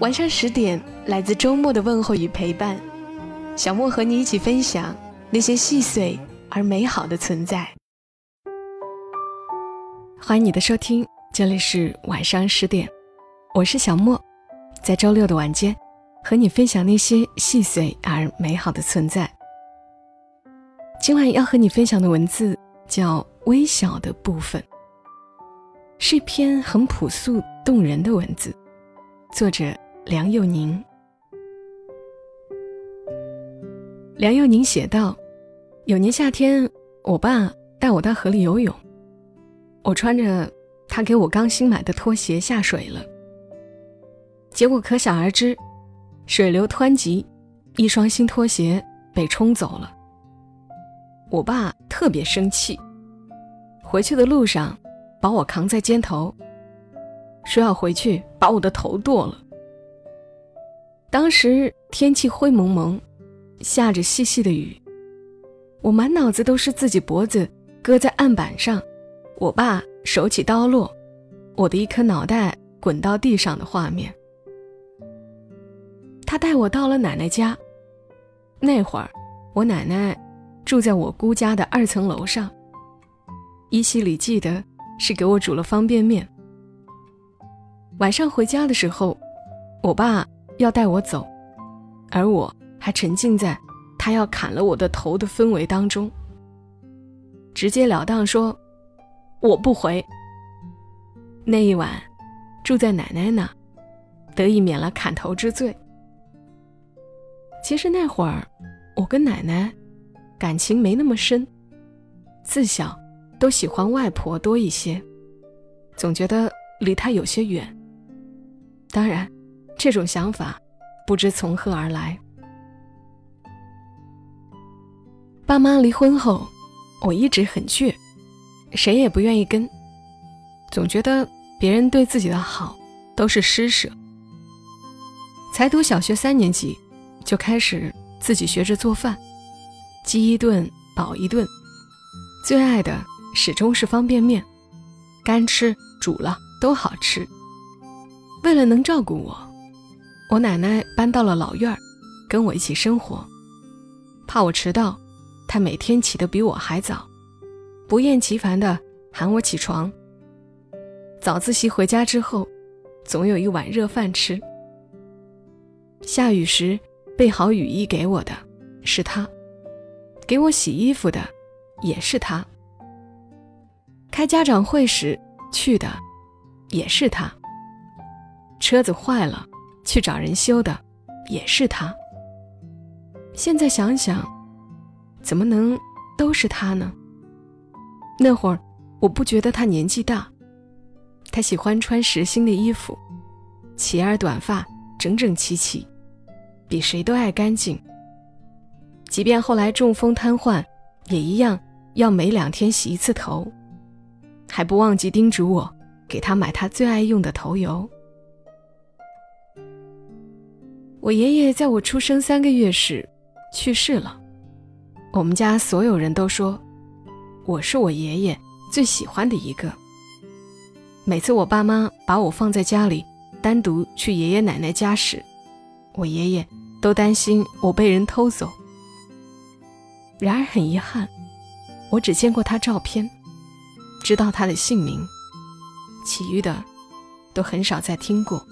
晚上十点，来自周末的问候与陪伴，小莫和你一起分享那些细碎而美好的存在。欢迎你的收听，这里是晚上十点，我是小莫，在周六的晚间和你分享那些细碎而美好的存在。今晚要和你分享的文字叫《微小的部分》，是一篇很朴素动人的文字，作者。梁又宁，梁又宁写道：“有年夏天，我爸带我到河里游泳，我穿着他给我刚新买的拖鞋下水了。结果可想而知，水流湍急，一双新拖鞋被冲走了。我爸特别生气，回去的路上把我扛在肩头，说要回去把我的头剁了。”当时天气灰蒙蒙，下着细细的雨，我满脑子都是自己脖子搁在案板上，我爸手起刀落，我的一颗脑袋滚到地上的画面。他带我到了奶奶家，那会儿我奶奶住在我姑家的二层楼上，依稀里记得是给我煮了方便面。晚上回家的时候，我爸。要带我走，而我还沉浸在他要砍了我的头的氛围当中，直截了当说：“我不回。”那一晚住在奶奶那，得以免了砍头之罪。其实那会儿我跟奶奶感情没那么深，自小都喜欢外婆多一些，总觉得离她有些远。当然。这种想法不知从何而来。爸妈离婚后，我一直很倔，谁也不愿意跟，总觉得别人对自己的好都是施舍。才读小学三年级，就开始自己学着做饭，饥一顿饱一顿，最爱的始终是方便面，干吃煮了都好吃。为了能照顾我。我奶奶搬到了老院儿，跟我一起生活。怕我迟到，她每天起得比我还早，不厌其烦地喊我起床。早自习回家之后，总有一碗热饭吃。下雨时备好雨衣给我的是她，给我洗衣服的也是她。开家长会时去的也是她。车子坏了。去找人修的，也是他。现在想想，怎么能都是他呢？那会儿我不觉得他年纪大，他喜欢穿实心的衣服，齐耳短发，整整齐齐，比谁都爱干净。即便后来中风瘫痪，也一样要每两天洗一次头，还不忘记叮嘱我给他买他最爱用的头油。我爷爷在我出生三个月时去世了，我们家所有人都说我是我爷爷最喜欢的一个。每次我爸妈把我放在家里单独去爷爷奶奶家时，我爷爷都担心我被人偷走。然而很遗憾，我只见过他照片，知道他的姓名，其余的都很少再听过。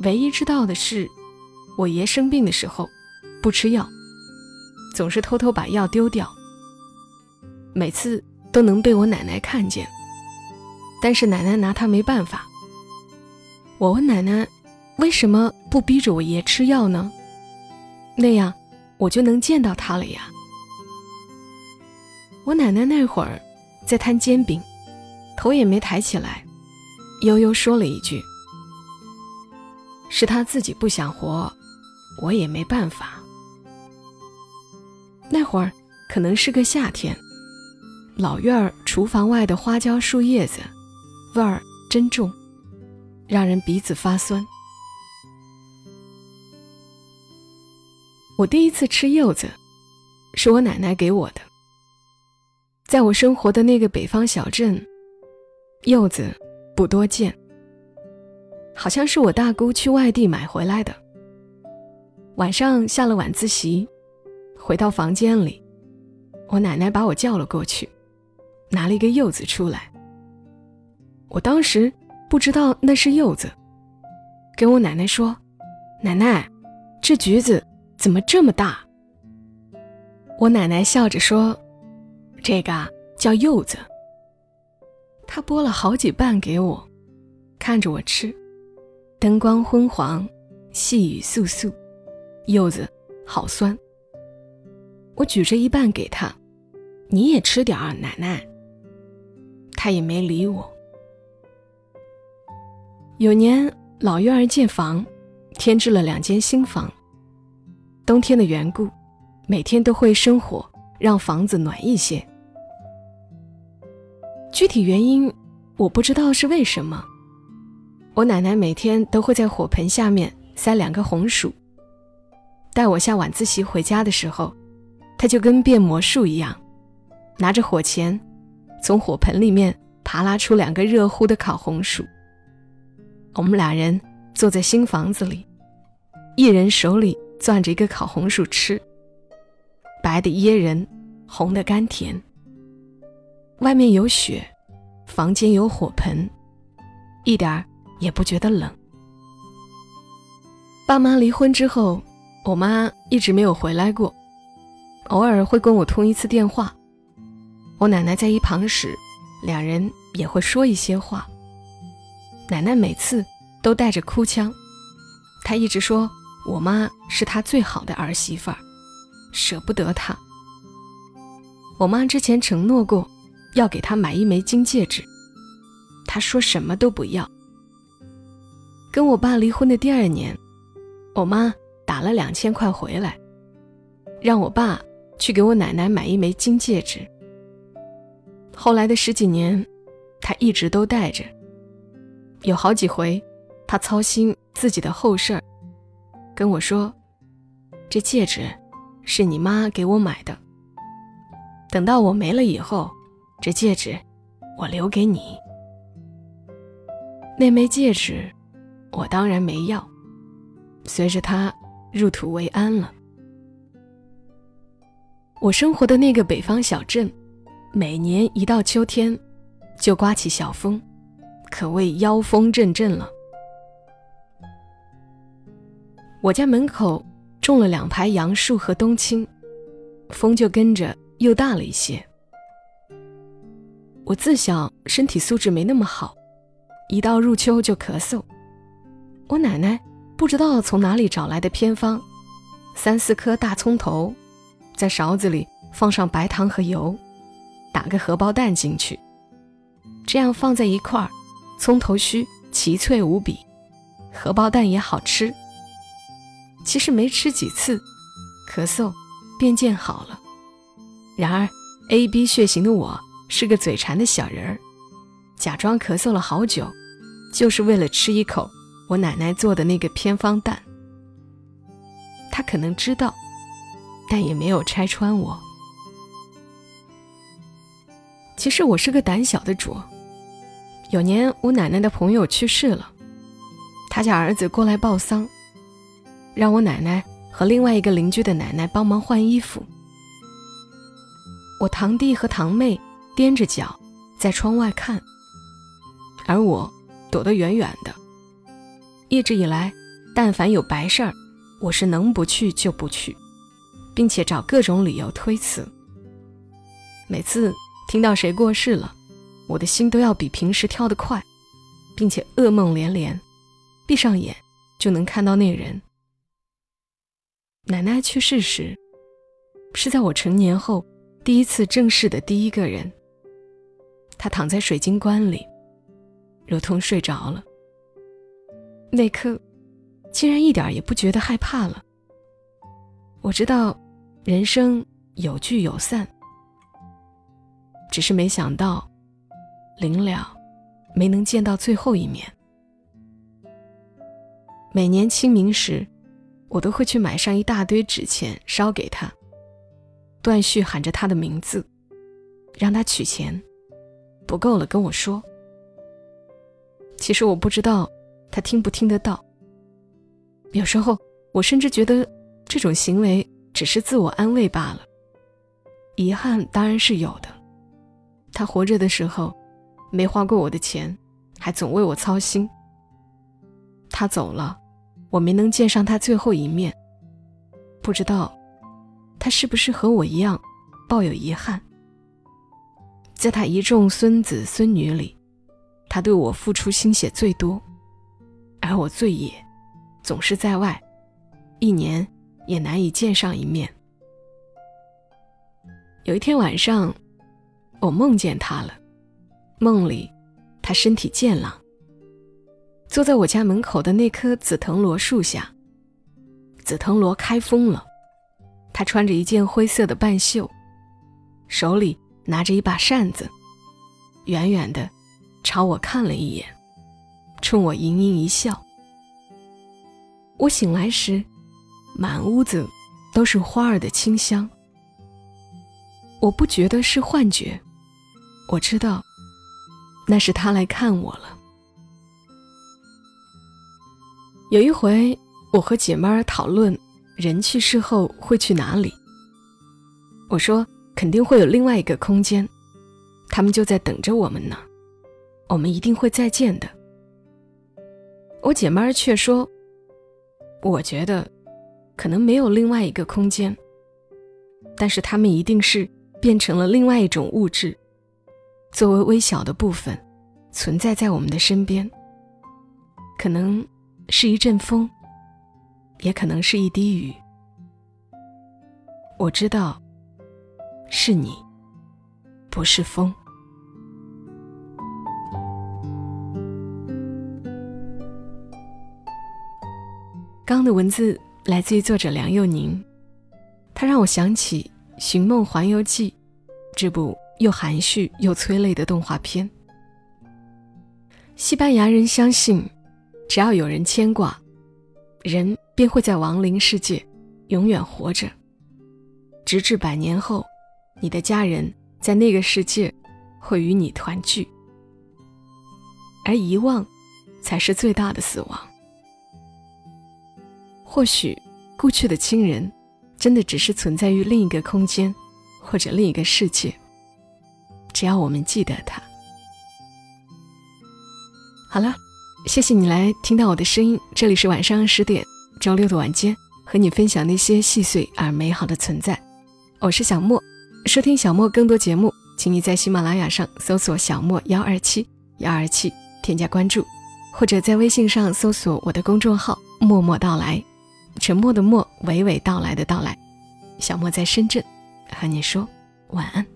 唯一知道的是，我爷生病的时候不吃药，总是偷偷把药丢掉。每次都能被我奶奶看见，但是奶奶拿他没办法。我问奶奶，为什么不逼着我爷吃药呢？那样我就能见到他了呀。我奶奶那会儿在摊煎饼，头也没抬起来，悠悠说了一句。是他自己不想活，我也没办法。那会儿可能是个夏天，老院儿厨房外的花椒树叶子，味儿真重，让人鼻子发酸。我第一次吃柚子，是我奶奶给我的。在我生活的那个北方小镇，柚子不多见。好像是我大姑去外地买回来的。晚上下了晚自习，回到房间里，我奶奶把我叫了过去，拿了一个柚子出来。我当时不知道那是柚子，跟我奶奶说：“奶奶，这橘子怎么这么大？”我奶奶笑着说。这个叫柚子。他剥了好几瓣给我，看着我吃。灯光昏黄，细雨簌簌，柚子好酸。我举着一半给他，你也吃点儿，奶奶。他也没理我。有年老院儿建房，添置了两间新房。冬天的缘故，每天都会生火，让房子暖一些。具体原因我不知道是为什么。我奶奶每天都会在火盆下面塞两个红薯。带我下晚自习回家的时候，她就跟变魔术一样，拿着火钳，从火盆里面扒拉出两个热乎的烤红薯。我们俩人坐在新房子里，一人手里攥着一个烤红薯吃，白的噎人，红的甘甜。外面有雪，房间有火盆，一点儿也不觉得冷。爸妈离婚之后，我妈一直没有回来过，偶尔会跟我通一次电话。我奶奶在一旁时，两人也会说一些话。奶奶每次都带着哭腔，她一直说我妈是她最好的儿媳妇儿，舍不得她。我妈之前承诺过。要给她买一枚金戒指，她说什么都不要。跟我爸离婚的第二年，我妈打了两千块回来，让我爸去给我奶奶买一枚金戒指。后来的十几年，他一直都戴着。有好几回，他操心自己的后事儿，跟我说：“这戒指是你妈给我买的，等到我没了以后。”这戒指，我留给你。那枚戒指，我当然没要，随着他入土为安了。我生活的那个北方小镇，每年一到秋天，就刮起小风，可谓妖风阵阵了。我家门口种了两排杨树和冬青，风就跟着又大了一些。我自小身体素质没那么好，一到入秋就咳嗽。我奶奶不知道从哪里找来的偏方，三四颗大葱头，在勺子里放上白糖和油，打个荷包蛋进去，这样放在一块儿，葱头须奇脆无比，荷包蛋也好吃。其实没吃几次，咳嗽便见好了。然而 A B 血型的我。是个嘴馋的小人儿，假装咳嗽了好久，就是为了吃一口我奶奶做的那个偏方蛋。他可能知道，但也没有拆穿我。其实我是个胆小的主。有年我奶奶的朋友去世了，他家儿子过来报丧，让我奶奶和另外一个邻居的奶奶帮忙换衣服。我堂弟和堂妹。踮着脚在窗外看，而我躲得远远的。一直以来，但凡有白事儿，我是能不去就不去，并且找各种理由推辞。每次听到谁过世了，我的心都要比平时跳得快，并且噩梦连连，闭上眼就能看到那人。奶奶去世时，是在我成年后第一次正式的第一个人。他躺在水晶棺里，如同睡着了。那刻，竟然一点也不觉得害怕了。我知道，人生有聚有散，只是没想到，临了没能见到最后一面。每年清明时，我都会去买上一大堆纸钱烧给他，断续喊着他的名字，让他取钱，不够了跟我说。其实我不知道他听不听得到。有时候我甚至觉得这种行为只是自我安慰罢了。遗憾当然是有的，他活着的时候没花过我的钱，还总为我操心。他走了，我没能见上他最后一面，不知道他是不是和我一样抱有遗憾。在他一众孙子孙女里。他对我付出心血最多，而我最野，总是在外，一年也难以见上一面。有一天晚上，我梦见他了，梦里他身体健朗，坐在我家门口的那棵紫藤萝树下。紫藤萝开封了，他穿着一件灰色的半袖，手里拿着一把扇子，远远的。朝我看了一眼，冲我盈盈一笑。我醒来时，满屋子都是花儿的清香。我不觉得是幻觉，我知道，那是他来看我了。有一回，我和姐妹儿讨论人去世后会去哪里。我说肯定会有另外一个空间，他们就在等着我们呢。我们一定会再见的。我姐妹儿却说：“我觉得，可能没有另外一个空间，但是他们一定是变成了另外一种物质，作为微小的部分，存在在我们的身边。可能是一阵风，也可能是一滴雨。我知道，是你，不是风。”刚的文字来自于作者梁又宁，他让我想起《寻梦环游记》这部又含蓄又催泪的动画片。西班牙人相信，只要有人牵挂，人便会在亡灵世界永远活着，直至百年后，你的家人在那个世界会与你团聚，而遗忘才是最大的死亡。或许，故去的亲人，真的只是存在于另一个空间，或者另一个世界。只要我们记得他。好了，谢谢你来听到我的声音。这里是晚上十点，周六的晚间，和你分享那些细碎而美好的存在。我是小莫，收听小莫更多节目，请你在喜马拉雅上搜索“小莫幺二七幺二七”，添加关注，或者在微信上搜索我的公众号“默默到来”。沉默的默，娓娓道来的到来。小莫在深圳，和你说晚安。